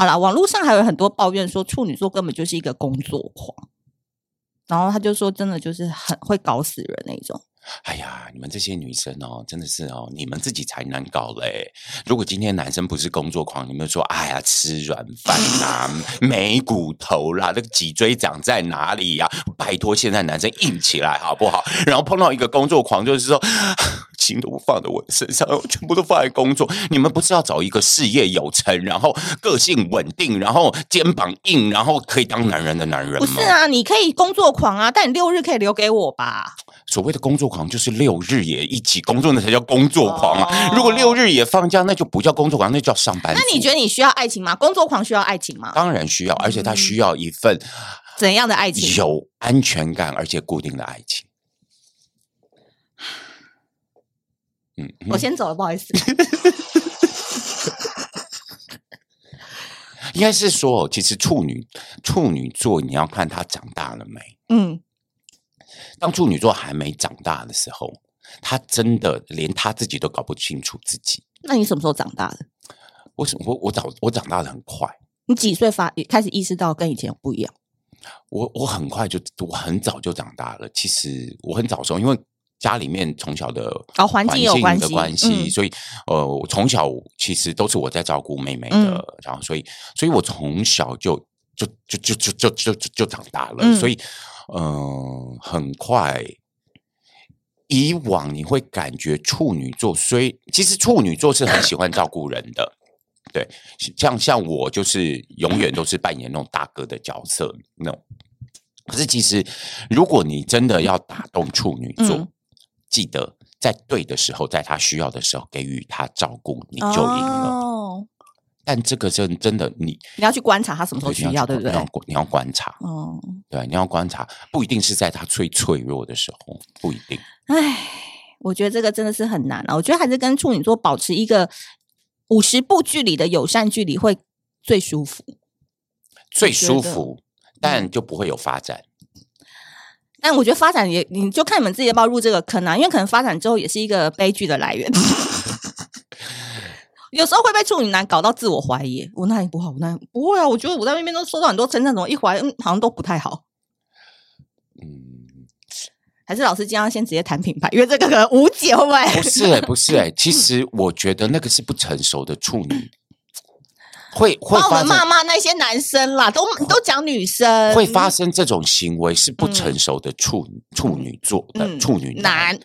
好啦，网络上还有很多抱怨说处女座根本就是一个工作狂，然后他就说真的就是很会搞死人那种。哎呀，你们这些女生哦，真的是哦，你们自己才难搞嘞。如果今天男生不是工作狂，你们说哎呀，吃软饭啊，没骨头啦，那个脊椎长在哪里呀？拜托，现在男生硬起来好不好？然后碰到一个工作狂，就是说。心都不放在我的身上，全部都放在工作。你们不是要找一个事业有成，然后个性稳定，然后肩膀硬，然后可以当男人的男人吗？不是啊，你可以工作狂啊，但你六日可以留给我吧。所谓的工作狂，就是六日也一起工作，那才叫工作狂啊。哦、如果六日也放假，那就不叫工作狂，那叫上班。那你觉得你需要爱情吗？工作狂需要爱情吗？当然需要，而且他需要一份怎样的爱情？有安全感而且固定的爱情。嗯，我先走了，不好意思。应该是说，其实处女处女座，你要看他长大了没？嗯，当处女座还没长大的时候，他真的连他自己都搞不清楚自己。那你什么时候长大的？我什我我长我长大的很快？你几岁发开始意识到跟以前不一样？我我很快就我很早就长大了。其实我很早的时候，因为。家里面从小的哦环境有关系，关系嗯、所以呃，我从小其实都是我在照顾妹妹的，嗯、然后所以，所以我从小就就就就就就就就，就长大了，嗯、所以嗯、呃，很快。以往你会感觉处女座，所以其实处女座是很喜欢照顾人的，对，像像我就是永远都是扮演那种大哥的角色那种。可是其实，如果你真的要打动处女座，嗯记得在对的时候，在他需要的时候给予他照顾，你就赢了。哦、但这个真真的，你你要去观察他什么时候需要，对不对？你要你要观察，哦，对，你要观察，不一定是在他最脆弱的时候，不一定。唉，我觉得这个真的是很难啊。我觉得还是跟处女座保持一个五十步距离的友善距离会最舒服，最舒服，但就不会有发展。但我觉得发展也，你就看你们自己要不要入这个坑啊，因为可能发展之后也是一个悲剧的来源。有时候会被处女男搞到自我怀疑，我那里不好？我哪里不会啊？我觉得我在那边都收到很多称赞，怎么一怀疑，嗯，好像都不太好。嗯，还是老师今天要先直接谈品牌，因为这个可能无解，会不会？不是哎、欸，不是哎、欸，其 实我觉得那个是不成熟的处女。会会帮我们骂骂那些男生啦，都都讲女生会发生这种行为是不成熟的处、嗯、处女座的处女男，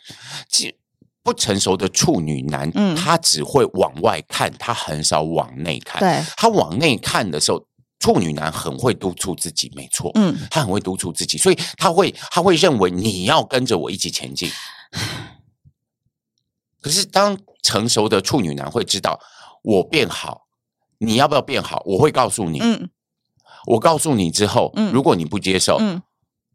不成熟的处女男，嗯、他只会往外看，他很少往内看。对，他往内看的时候，处女男很会督促自己，没错，嗯，他很会督促自己，所以他会他会认为你要跟着我一起前进。可是当成熟的处女男会知道我变好。你要不要变好？我会告诉你。嗯，我告诉你之后，嗯，如果你不接受，嗯，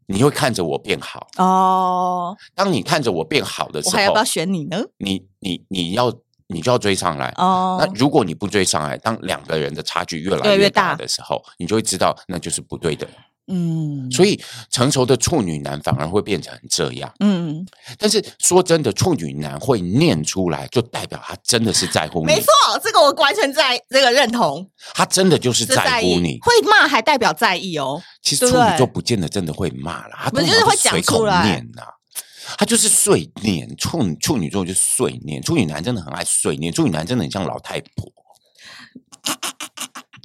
你会看着我变好。哦，当你看着我变好的时候，我还要不要选你呢？你你你要你就要追上来。哦，那如果你不追上来，当两个人的差距越来越大的时候，你就会知道那就是不对的。嗯，所以成熟的处女男反而会变成这样。嗯，但是说真的，处女男会念出来，就代表他真的是在乎你。没错，这个我完全在这个认同。他真的就是在乎你，会骂还代表在意哦。其实处女座不见得真的会骂了，他就是会随口念呐。他就是碎念，处女处女座就是碎念，处女男真的很爱碎念，处女男真的很像老太婆。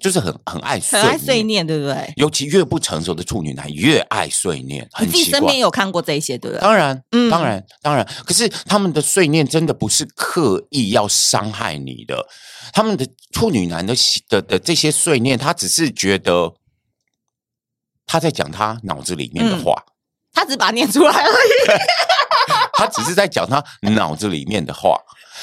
就是很很爱碎念，很爱碎念，对不对？尤其越不成熟的处女男越爱碎念，很奇怪。你自己身边有看过这些，对不对？当然，嗯，当然，当然。可是他们的碎念真的不是刻意要伤害你的，他们的处女男的的的这些碎念，他只是觉得他在讲他脑子里面的话，嗯、他只把它念出来而已。他只是在讲他脑子里面的话。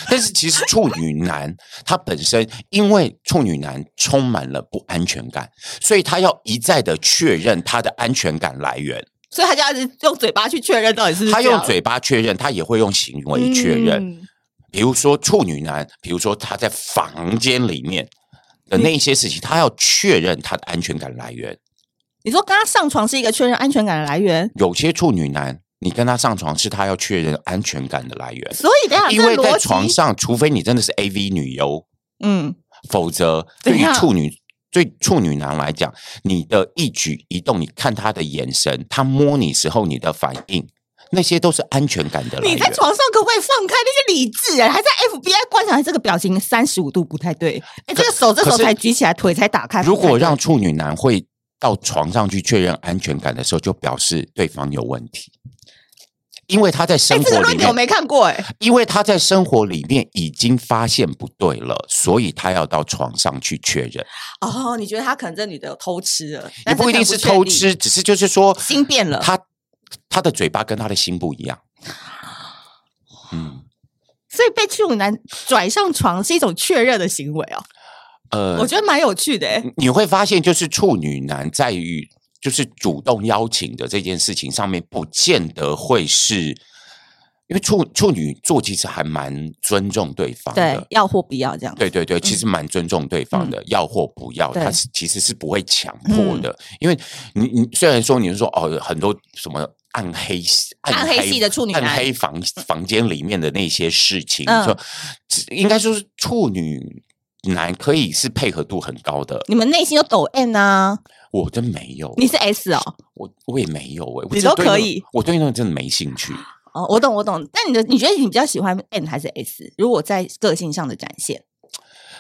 但是其实处女男 他本身，因为处女男充满了不安全感，所以他要一再的确认他的安全感来源，所以他就要用嘴巴去确认到底是是。他用嘴巴确认，他也会用行为确认。嗯、比如说处女男，比如说他在房间里面的那些事情，他要确认他的安全感来源。你说跟他上床是一个确认安全感的来源？有些处女男。你跟他上床是他要确认安全感的来源，所以等下，因为在床上，除非你真的是 AV 女优，嗯，否则对于处女对处女男来讲，你的一举一动，你看他的眼神，他摸你时候你的反应，那些都是安全感的。你在床上可不可以放开那些理智？哎，还在 FBI 观察这个表情三十五度不太对。哎，这个手这时候才举起来，腿才打开。如果让处女男会到床上去确认安全感的时候，就表示对方有问题。因为他在生活里面，我没看过哎、欸。因为他在生活里面已经发现不对了，所以他要到床上去确认。哦，你觉得他可能这女的有偷吃了？也不一定是偷吃，只是就是说心变了。他他的嘴巴跟他的心不一样。嗯，所以被处女男拽上床是一种确认的行为哦。呃，我觉得蛮有趣的、欸。你会发现，就是处女男在于。就是主动邀请的这件事情上面，不见得会是，因为处处女座其实还蛮尊重对方的，对，要或不要这样。对对对，其实蛮尊重对方的，嗯、要或不要，他是其实是不会强迫的。嗯、因为你你虽然说你是说哦，很多什么暗黑暗黑系的处女暗黑房房间里面的那些事情，嗯、说应该说是处女男可以是配合度很高的。你们内心有抖 N 啊？我真没有，你是 S 哦，我我也没有哎，你都可以，我对那个真的没兴趣。哦，我懂我懂，但你的你觉得你比较喜欢 N 还是 S？如果在个性上的展现，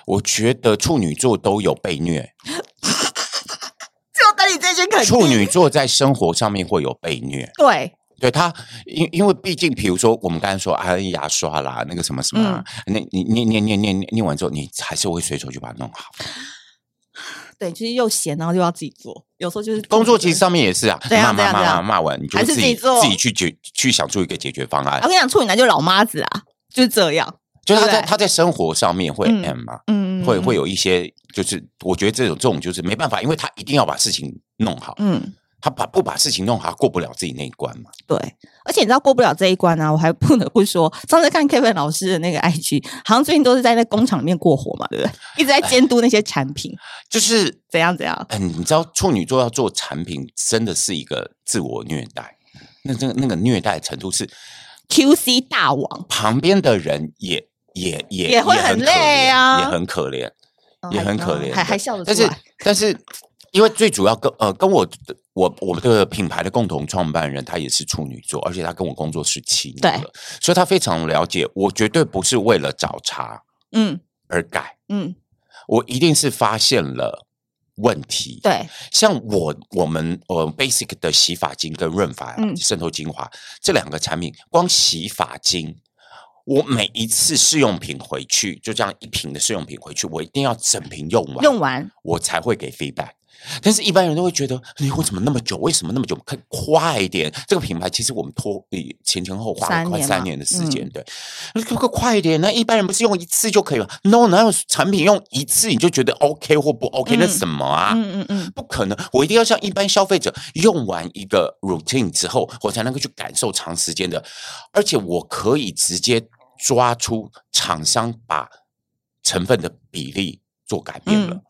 我觉得处女座都有被虐，就等你这些肯定。处女座在生活上面会有被虐，对，对他，因因为毕竟，比如说我们刚才说啊，牙刷啦，那个什么什么、啊，那、嗯、你念念念念念完之后，你还是会随手就把它弄好。对，就是又闲，然后又要自己做，有时候就是工作其实上面也是啊，骂骂骂骂完，你就自己自己去解去想出一个解决方案。我跟你讲，处女男就是老妈子啊，就是这样，就是他在他在生活上面会 M 嘛，嗯，会会有一些，就是我觉得这种这种就是没办法，因为他一定要把事情弄好，嗯。他把不把事情弄好，过不了自己那一关嘛？对，而且你知道过不了这一关呢、啊，我还不得不说，上次看 Kevin 老师的那个 IG，好像最近都是在那工厂里面过活嘛，对不对？一直在监督那些产品，就是怎样怎样。嗯，你知道处女座要做产品，真的是一个自我虐待。那这个那个虐待程度是 QC 大王，旁边的人也也也也会很累啊，也很可怜，也很可怜，还还笑得出来。但是但是，因为最主要跟呃跟我的。我我们的品牌的共同创办人，他也是处女座，而且他跟我工作十七年了，所以他非常了解我，绝对不是为了找茬，嗯，而改，嗯，我一定是发现了问题，对，像我我们呃 basic 的洗发精跟润发渗透精华、嗯、这两个产品，光洗发精，我每一次试用品回去，就这样一瓶的试用品回去，我一定要整瓶用完，用完我才会给 feedback。但是，一般人都会觉得，你为什么那么久？为什么那么久？快快一点！这个品牌其实我们拖前前后后花了快三年的时间，对，可不可以快一点？那一般人不是用一次就可以了？No，哪有产品用一次你就觉得 OK 或不 OK？那什么啊？嗯嗯嗯，不可能！我一定要像一般消费者用完一个 routine 之后，我才能够去感受长时间的，而且我可以直接抓出厂商把成分的比例做改变了。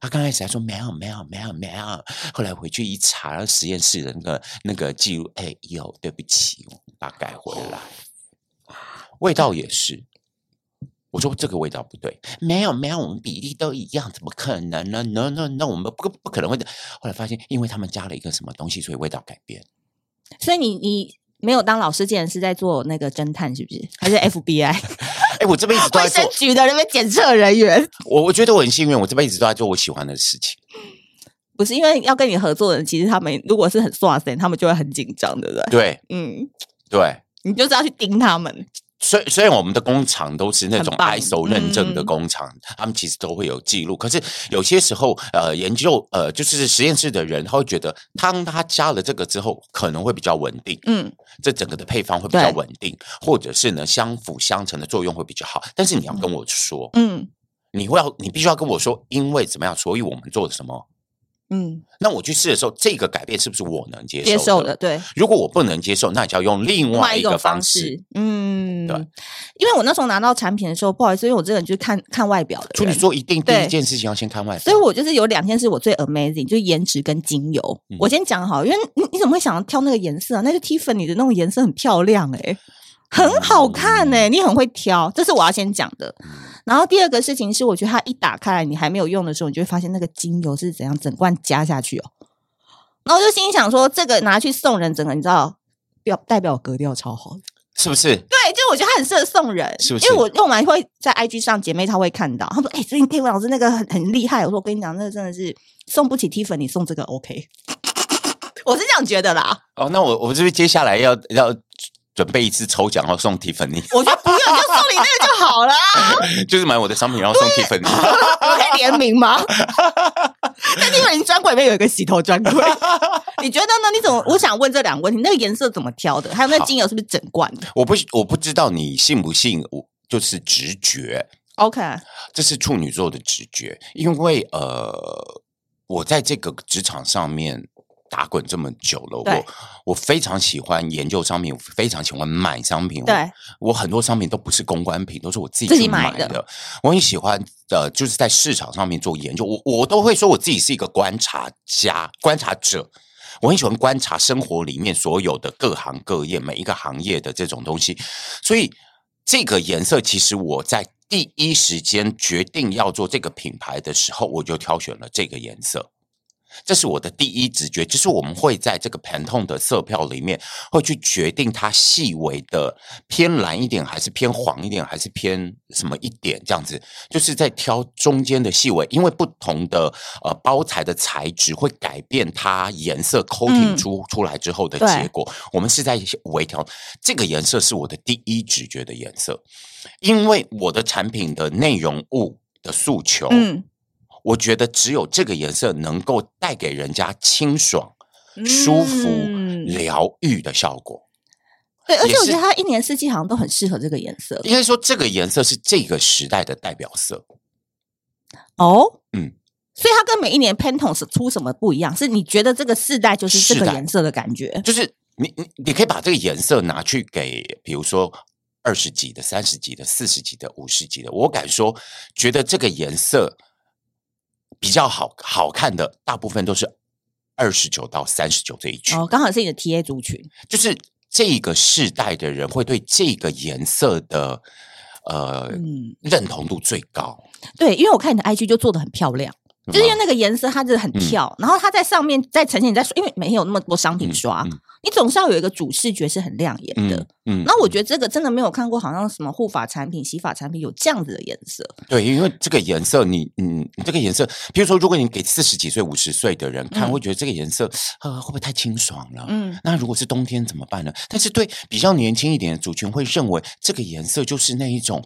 他刚开始还说没有没有没有没有，后来回去一查实验室的那个那个记录，哎有，对不起，我把它改回来。味道也是，我说这个味道不对，没有没有，我们比例都一样，怎么可能呢？No No No，我们不不可能会的。后来发现，因为他们加了一个什么东西，所以味道改变。所以你你没有当老师，竟然是在做那个侦探，是不是？还是 FBI？哎，我这辈子都在做卫生局的那边检测人员。我我觉得我很幸运，我这辈子都在做我喜欢的事情。不是因为要跟你合作的人，其实他们如果是很耍帅，他们就会很紧张，对不对？对，嗯，对，你就是要去盯他们。虽虽然我们的工厂都是那种 ISO 认证的工厂，嗯、他们其实都会有记录。可是有些时候，呃，研究呃，就是实验室的人，他会觉得，当他加了这个之后，可能会比较稳定。嗯，这整个的配方会比较稳定，或者是呢，相辅相成的作用会比较好。但是你要跟我说，嗯，你会要，你必须要跟我说，因为怎么样，所以我们做了什么。嗯，那我去试的时候，这个改变是不是我能接受的？接受的，对。如果我不能接受，那就要用另外一个方式。嗯，对。因为我那时候拿到产品的时候，不好意思，因为我这个人就是看看外表的。处女座一定第一件事情要先看外表。所以我就是有两件事我最 amazing，就是颜值跟精油。嗯、我先讲好，因为你你怎么会想要挑那个颜色啊？那个 Tiffany 的那种颜色很漂亮哎、欸，很好看哎、欸，嗯、你很会挑，这是我要先讲的。然后第二个事情是，我觉得它一打开来，你还没有用的时候，你就会发现那个精油是怎样整罐加下去哦。然后我就心想说，这个拿去送人，整个你知道，表代表格调超好，是不是？对，就我觉得它很适合送人，是不是？因为我用完会在 IG 上姐妹她会看到，她说：“哎、欸，最近 Tiffany 老师那个很很厉害。”我说：“我跟你讲，那个真的是送不起 Tiffany，你送这个 OK。”我是这样觉得啦。哦，那我我是不是接下来要要？准备一次抽奖，然后送 Tiffany。我觉得不用，就送你那个就好了。就是买我的商品，然后送 Tiffany。我可以联名吗？在 Tiffany 专柜里面有一个洗头专柜。你觉得呢？你怎么？我想问这两个问题：那个颜色怎么挑的？还有那精油是不是整罐的？我不，我不知道你信不信，我就是直觉。OK，这是处女座的直觉，因为呃，我在这个职场上面。打滚这么久了，我我非常喜欢研究商品，我非常喜欢买商品。对，我，很多商品都不是公关品，都是我自己去买的。买的我很喜欢呃，就是在市场上面做研究。我我都会说我自己是一个观察家、观察者。我很喜欢观察生活里面所有的各行各业、每一个行业的这种东西。所以这个颜色，其实我在第一时间决定要做这个品牌的时候，我就挑选了这个颜色。这是我的第一直觉，就是我们会在这个 Pantone 的色票里面，会去决定它细微的偏蓝一点，还是偏黄一点，还是偏什么一点这样子，就是在挑中间的细微，因为不同的呃包材的材质会改变它颜色 coating 出出来之后的结果。嗯、我们是在微调，这个颜色是我的第一直觉的颜色，因为我的产品的内容物的诉求。嗯我觉得只有这个颜色能够带给人家清爽、舒服、疗愈的效果。对，而且我觉得它一年四季好像都很适合这个颜色。应该说，这个颜色是这个时代的代表色。哦，嗯，所以它跟每一年 Pantone 出什么不一样？是你觉得这个世代就是这个颜色的感觉？就是你你你可以把这个颜色拿去给，比如说二十几的、三十几的、四十几的、五十几的，我敢说，觉得这个颜色。比较好好看的，大部分都是二十九到三十九这一群哦，刚好是你的 TA 族群，就是这个世代的人会对这个颜色的呃、嗯、认同度最高。对，因为我看你的 IG 就做的很漂亮。就是因为那个颜色，它真的很跳，嗯、然后它在上面再呈现，你再说，因为没有那么多商品刷，你总是要有一个主视觉是很亮眼的。嗯，那、嗯、我觉得这个真的没有看过，好像什么护发产品、洗发产品有这样子的颜色。对，因为这个颜色你，你嗯，这个颜色，比如说，如果你给四十几岁、五十岁的人看，嗯、会觉得这个颜色呃会不会太清爽了？嗯，那如果是冬天怎么办呢？但是对比较年轻一点的族群，会认为这个颜色就是那一种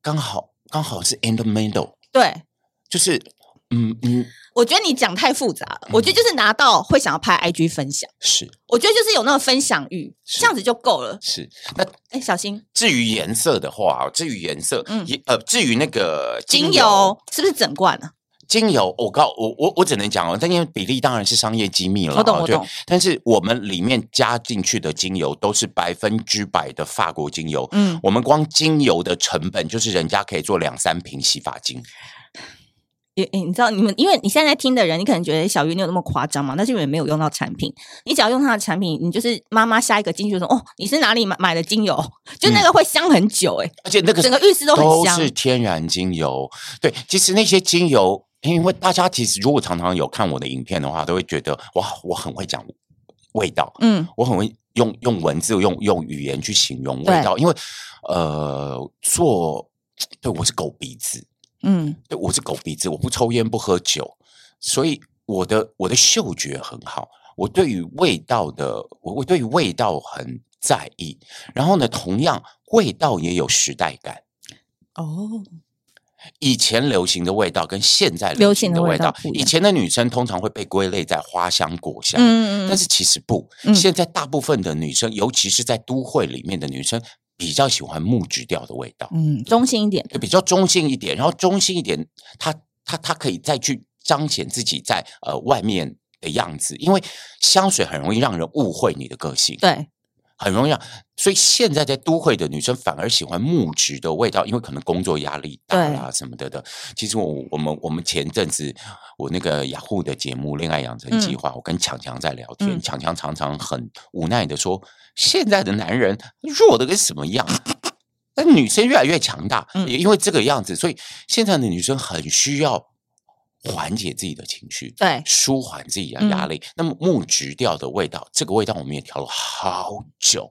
刚好刚好是 in the middle，对，就是。嗯嗯，我觉得你讲太复杂了。嗯、我觉得就是拿到会想要拍 IG 分享，是。我觉得就是有那个分享欲，是这样子就够了。是。那哎，小心。至于颜色的话，至于颜色，嗯，呃，至于那个精油，是不是整罐呢、啊？精油，我告我我我只能讲哦，但因为比例当然是商业机密了。我懂我懂。但是我们里面加进去的精油都是百分之百的法国精油。嗯，我们光精油的成本就是人家可以做两三瓶洗发精。诶，你知道你们，因为你现在在听的人，你可能觉得小鱼你有那么夸张吗？但是因为没有用到产品，你只要用它的产品，你就是妈妈下一个进去说哦，你是哪里买买的精油？就那个会香很久诶，而且那个整个浴室都很香，都是天然精油。对，其实那些精油，因为大家其实如果常常有看我的影片的话，都会觉得哇，我很会讲味道，嗯，我很会用用文字、用用语言去形容味道，因为呃，做对我是狗鼻子。嗯，对，我是狗鼻子，我不抽烟不喝酒，所以我的我的嗅觉很好。我对于味道的，我我对于味道很在意。然后呢，同样味道也有时代感。哦，以前流行的味道跟现在流行的味道，味道以前的女生通常会被归类在花香果香，嗯嗯，但是其实不，嗯、现在大部分的女生，尤其是在都会里面的女生。比较喜欢木质调的味道，嗯，中性一点，就，比较中性一点，然后中性一点，它它它可以再去彰显自己在呃外面的样子，因为香水很容易让人误会你的个性，对，很容易啊，所以现在在都会的女生反而喜欢木质的味道，因为可能工作压力大啊什么的的。其实我我们我们前阵子我那个雅虎的节目《恋爱养成计划》，嗯、我跟强强在聊天，强强、嗯、常常很无奈的说。现在的男人弱的跟什么样？那女生越来越强大，也因为这个样子，所以现在的女生很需要缓解自己的情绪，对，舒缓自己的压力。那么木质调的味道，这个味道我们也调了好久。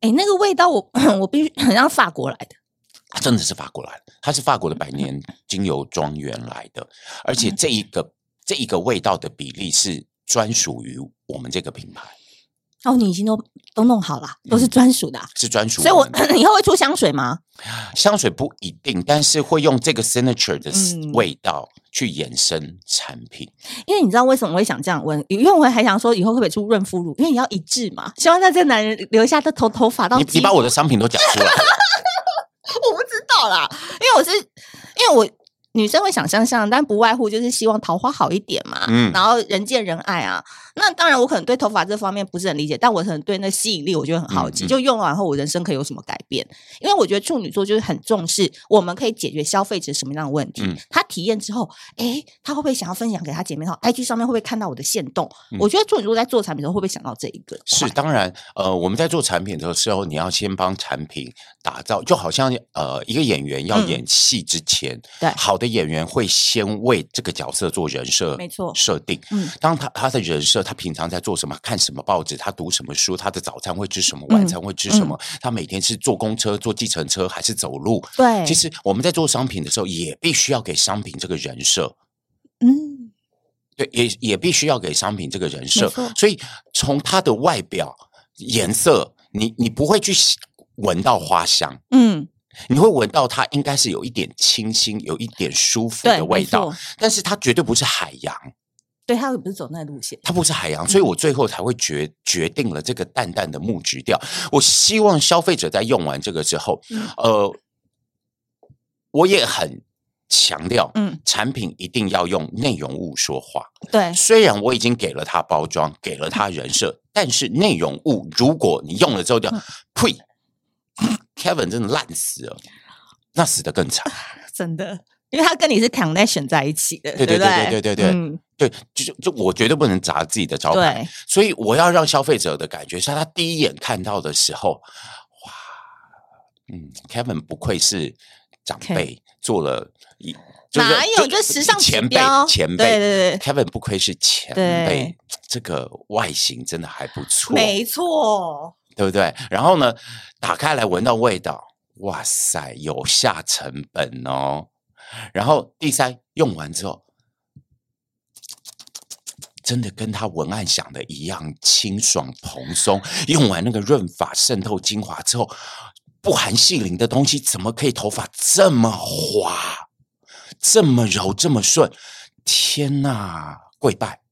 哎，那个味道我 我必须很像法国来的，真的是法国来的，它是法国的百年 精油庄园来的，而且这一个这一个味道的比例是专属于我们这个品牌。哦，你已经都都弄好了，都是专属的，啊，是专属。所以我 以后会出香水吗？香水不一定，但是会用这个 signature 的味道去衍生产品。嗯、因为你知道为什么我会想这样问？因为我还想说以后会不会出润肤乳？因为你要一致嘛，希望在这个男人留下的头头发到你。你把我的商品都讲出来了，我不知道啦，因为我是因为我。女生会想象像，但不外乎就是希望桃花好一点嘛，嗯，然后人见人爱啊。那当然，我可能对头发这方面不是很理解，但我可能对那吸引力，我觉得很好奇。嗯嗯、就用完后，我人生可以有什么改变？因为我觉得处女座就是很重视，我们可以解决消费者什么样的问题。嗯、他体验之后，哎，他会不会想要分享给他姐妹？哈，IG 上面会不会看到我的线动？嗯、我觉得处女座在做产品的时候，会不会想到这一个？是当然，呃，我们在做产品的时候，你要先帮产品打造，就好像呃，一个演员要演戏之前，嗯、对，好的演员会。先为这个角色做人设，没错，设定。嗯，当他他的人设，他平常在做什么，看什么报纸，他读什么书，他的早餐会吃什么，晚餐会吃什么，他每天是坐公车、坐计程车还是走路？对，其实我们在做商品的时候，也必须要给商品这个人设。嗯，对，也也必须要给商品这个人设。所以从它的外表、颜色，你你不会去闻到花香。嗯。你会闻到它应该是有一点清新，有一点舒服的味道，但是它绝对不是海洋。对，他不是走那路线，他不是海洋，所以我最后才会决决定了这个淡淡的木质调。我希望消费者在用完这个之后，嗯、呃，我也很强调，嗯，产品一定要用内容物说话。对，虽然我已经给了他包装，给了他人设，嗯、但是内容物如果你用了之后就呸。嗯 Kevin 真的烂死了，那死的更惨，真的，因为他跟你是 connection 在一起的，对对对对对对对，嗯、对，就就就我绝对不能砸自己的招牌，所以我要让消费者的感觉是他第一眼看到的时候，哇，嗯，Kevin 不愧是长辈.做了一，就是、哪有就时尚前辈前辈，对对对，Kevin 不愧是前辈，对这个外形真的还不错，没错。对不对？然后呢，打开来闻到味道，哇塞，有下成本哦。然后第三，用完之后，真的跟他文案想的一样清爽蓬松。用完那个润发渗透精华之后，不含细鳞的东西，怎么可以头发这么滑、这么柔、这么顺？天哪，跪拜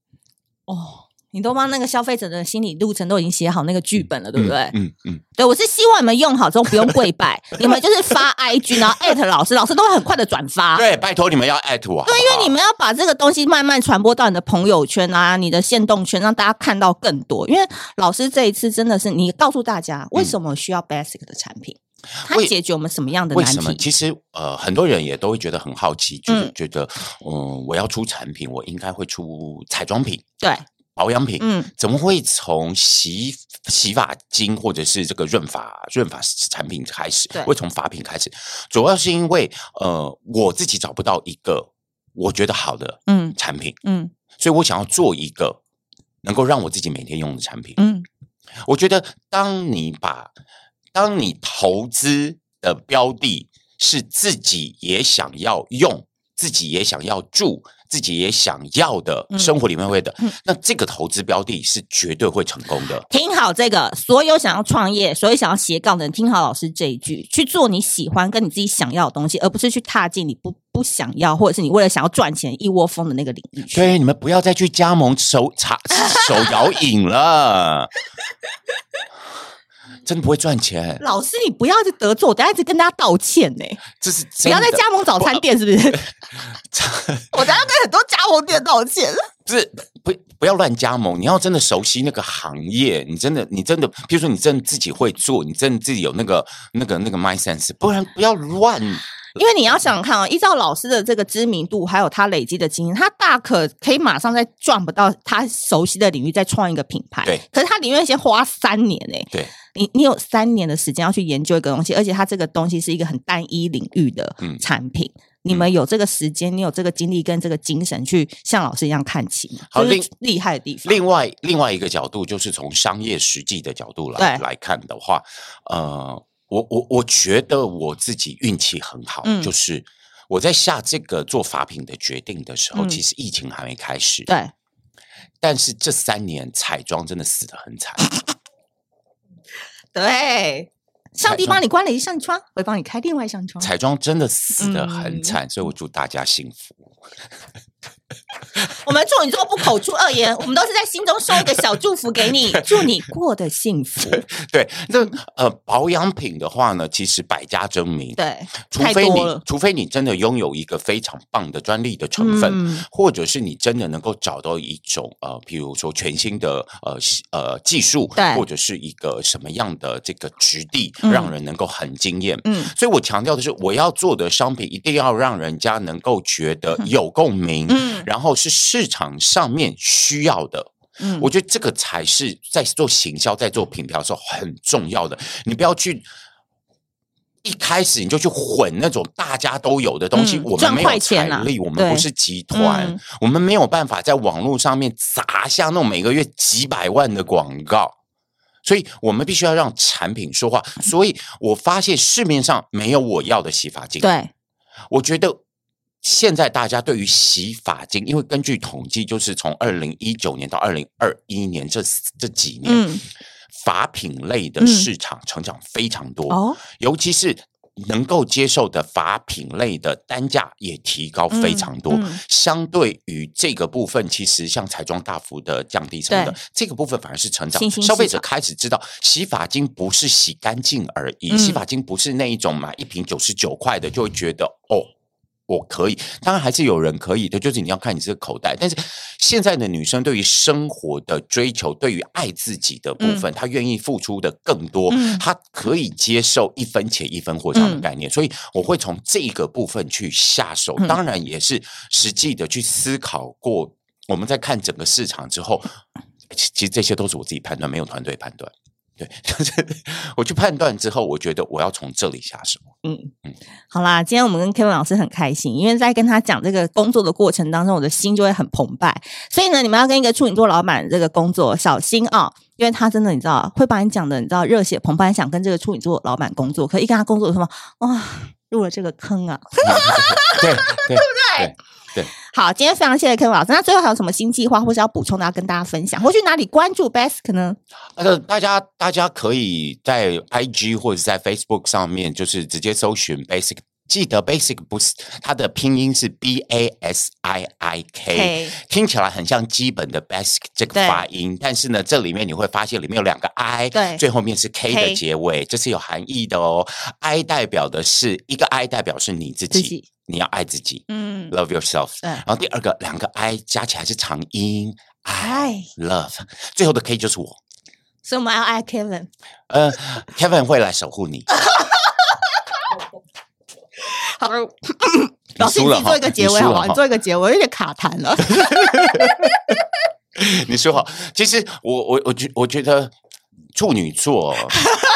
哦！你都帮那个消费者的心理路程都已经写好那个剧本了，对不对？嗯嗯。对，我是希望你们用好之后不用跪拜，你们就是发 IG，然后艾特老师，老师都会很快的转发。对，拜托你们要艾特我。对，因为你们要把这个东西慢慢传播到你的朋友圈啊，你的限动圈，让大家看到更多。因为老师这一次真的是你告诉大家，为什么需要 Basic 的产品？它解决我们什么样的难题？为什么？其实呃，很多人也都会觉得很好奇，就是觉得嗯、呃，我要出产品，我应该会出彩妆品。对。保养品，嗯，怎么会从洗洗发精或者是这个润发润发产品开始？对，会从发品开始，主要是因为呃，我自己找不到一个我觉得好的嗯。产品，嗯，嗯，所以我想要做一个能够让我自己每天用的产品，嗯，我觉得当你把当你投资的标的是自己也想要用，自己也想要住。自己也想要的生活里面会的，嗯嗯、那这个投资标的是绝对会成功的。听好这个，所有想要创业、所有想要斜杠的人，听好老师这一句，去做你喜欢跟你自己想要的东西，而不是去踏进你不不想要，或者是你为了想要赚钱一窝蜂的那个领域。对，你们不要再去加盟手茶手摇 饮了。真的不会赚钱，老师，你不要去得罪我，等下一直跟大家道歉呢。这是不要再加盟早餐店，是不是？我等下跟很多加盟店道歉。不是，不不要乱加盟，你要真的熟悉那个行业，你真的，你真的，比如说你真的自己会做，你真的自己有那个那个那个 my sense，不然不要乱。因为你要想想看啊、哦，依照老师的这个知名度，还有他累积的经验，他大可可以马上再赚不到他熟悉的领域，再创一个品牌。对，可是他宁愿先花三年诶。对，你你有三年的时间要去研究一个东西，而且他这个东西是一个很单一领域的产品。嗯、你们有这个时间，你有这个精力跟这个精神去像老师一样看齐，好，这是厉害的地方。另外另外一个角度，就是从商业实际的角度来来看的话，呃。我我我觉得我自己运气很好，嗯、就是我在下这个做法品的决定的时候，嗯、其实疫情还没开始。对，但是这三年彩妆真的死的很惨。对，上帝帮你关了一扇窗，会帮你开另外一扇窗。彩妆真的死的很惨，嗯、所以我祝大家幸福。我们处女座不口出恶言，我们都是在心中送一个小祝福给你，祝你过得幸福。对，那呃，保养品的话呢，其实百家争鸣。对，除非你，除非你真的拥有一个非常棒的专利的成分，嗯、或者是你真的能够找到一种呃，比如说全新的呃呃技术，对，或者是一个什么样的这个质地，让人能够很惊艳。嗯，所以我强调的是，我要做的商品一定要让人家能够觉得有共鸣。嗯，然后是。市场上面需要的，嗯，我觉得这个才是在做行销、在做品牌的时候很重要的。你不要去一开始你就去混那种大家都有的东西。嗯、我们没有财力，我们不是集团，嗯、我们没有办法在网络上面砸下那种每个月几百万的广告。所以我们必须要让产品说话。所以我发现市面上没有我要的洗发精。对，我觉得。现在大家对于洗发精，因为根据统计，就是从二零一九年到二零二一年这这几年，嗯、发品类的市场成长非常多，嗯、尤其是能够接受的发品类的单价也提高非常多。嗯嗯、相对于这个部分，其实像彩妆大幅的降低什么的，对这个部分反而是成长。消费者开始知道，洗发精不是洗干净而已，嗯、洗发精不是那一种买一瓶九十九块的就会觉得哦。我可以，当然还是有人可以的，就是你要看你这个口袋。但是现在的女生对于生活的追求，对于爱自己的部分，嗯、她愿意付出的更多，嗯、她可以接受一分钱一分货这样的概念。嗯、所以我会从这个部分去下手，嗯、当然也是实际的去思考过。我们在看整个市场之后，其实这些都是我自己判断，没有团队判断。对，就是我去判断之后，我觉得我要从这里下手。嗯好啦，今天我们跟 Kevin 老师很开心，因为在跟他讲这个工作的过程当中，我的心就会很澎湃。所以呢，你们要跟一个处女座老板这个工作小心啊、哦，因为他真的你知道会把你讲的你知道热血澎湃，想跟这个处女座老板工作，可一跟他工作什么哇，入了这个坑啊，对 对，对不对？对对，好，今天非常谢谢 Kevin 老师。那最后还有什么新计划，或是要补充的，要跟大家分享？或去哪里关注 Basic 呢？呃，大家大家可以在 IG 或者在 Facebook 上面，就是直接搜寻 Basic。记得 Basic 不是它的拼音是 B A S I I K，听起来很像基本的 Basic 这个发音，但是呢，这里面你会发现里面有两个 I，对，最后面是 K 的结尾这是有含义的哦。I 代表的是一个 I 代表是你自己。自己你要爱自己，嗯，love yourself。对然后第二个两个 I 加起来是长音，I love。最后的 K 就是我，所以我们要爱 Kevin。呃，Kevin 会来守护你。好，老师，你做一个结尾好不好？你做一个结尾，有点卡痰了。你说好，其实我我我觉我觉得处女座，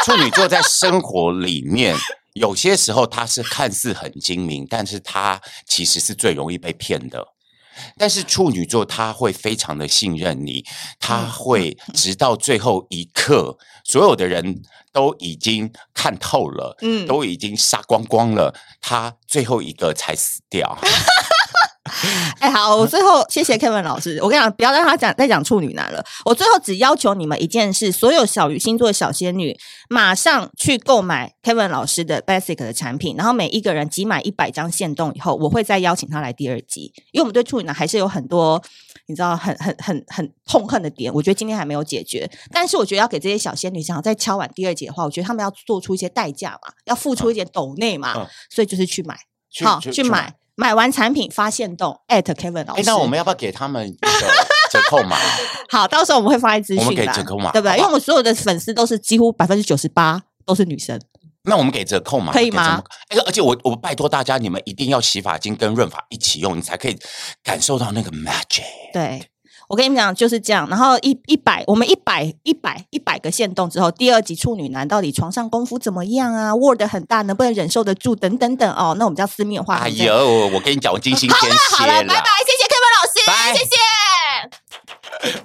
处女座在生活里面。有些时候他是看似很精明，但是他其实是最容易被骗的。但是处女座他会非常的信任你，他会直到最后一刻，所有的人都已经看透了，嗯，都已经杀光光了，他最后一个才死掉。哎，好，我最后谢谢 Kevin 老师。我跟你讲，不要让他讲再讲处女男了。我最后只要求你们一件事：所有小鱼星座的小仙女，马上去购买 Kevin 老师的 Basic 的产品。然后每一个人集满一百张限动以后，我会再邀请他来第二集。因为我们对处女男还是有很多你知道很很很很痛恨的点，我觉得今天还没有解决。但是我觉得要给这些小仙女想要再敲完第二集的话，我觉得他们要做出一些代价嘛，要付出一点抖内嘛，嗯、所以就是去买，好去，去买。买完产品发现动 at Kevin 老师，那我们要不要给他们一个 折扣码？好，到时候我们会放在资讯，我们给折扣码，对不对？因为我们所有的粉丝都是几乎百分之九十八都是女生，那我们给折扣嘛？可以吗？哎，而且我我拜托大家，你们一定要洗发精跟润发一起用，你才可以感受到那个 magic。对，我跟你们讲就是这样，然后一一百，我们一百一百一百个线动之后，第二集处女男到底床上功夫怎么样啊，word 很大能不能忍受得住等等等哦，那我们叫私密化。哎呦，我跟你讲，我精心。好了好了，拜拜，谢谢 Kevin 老师，谢谢。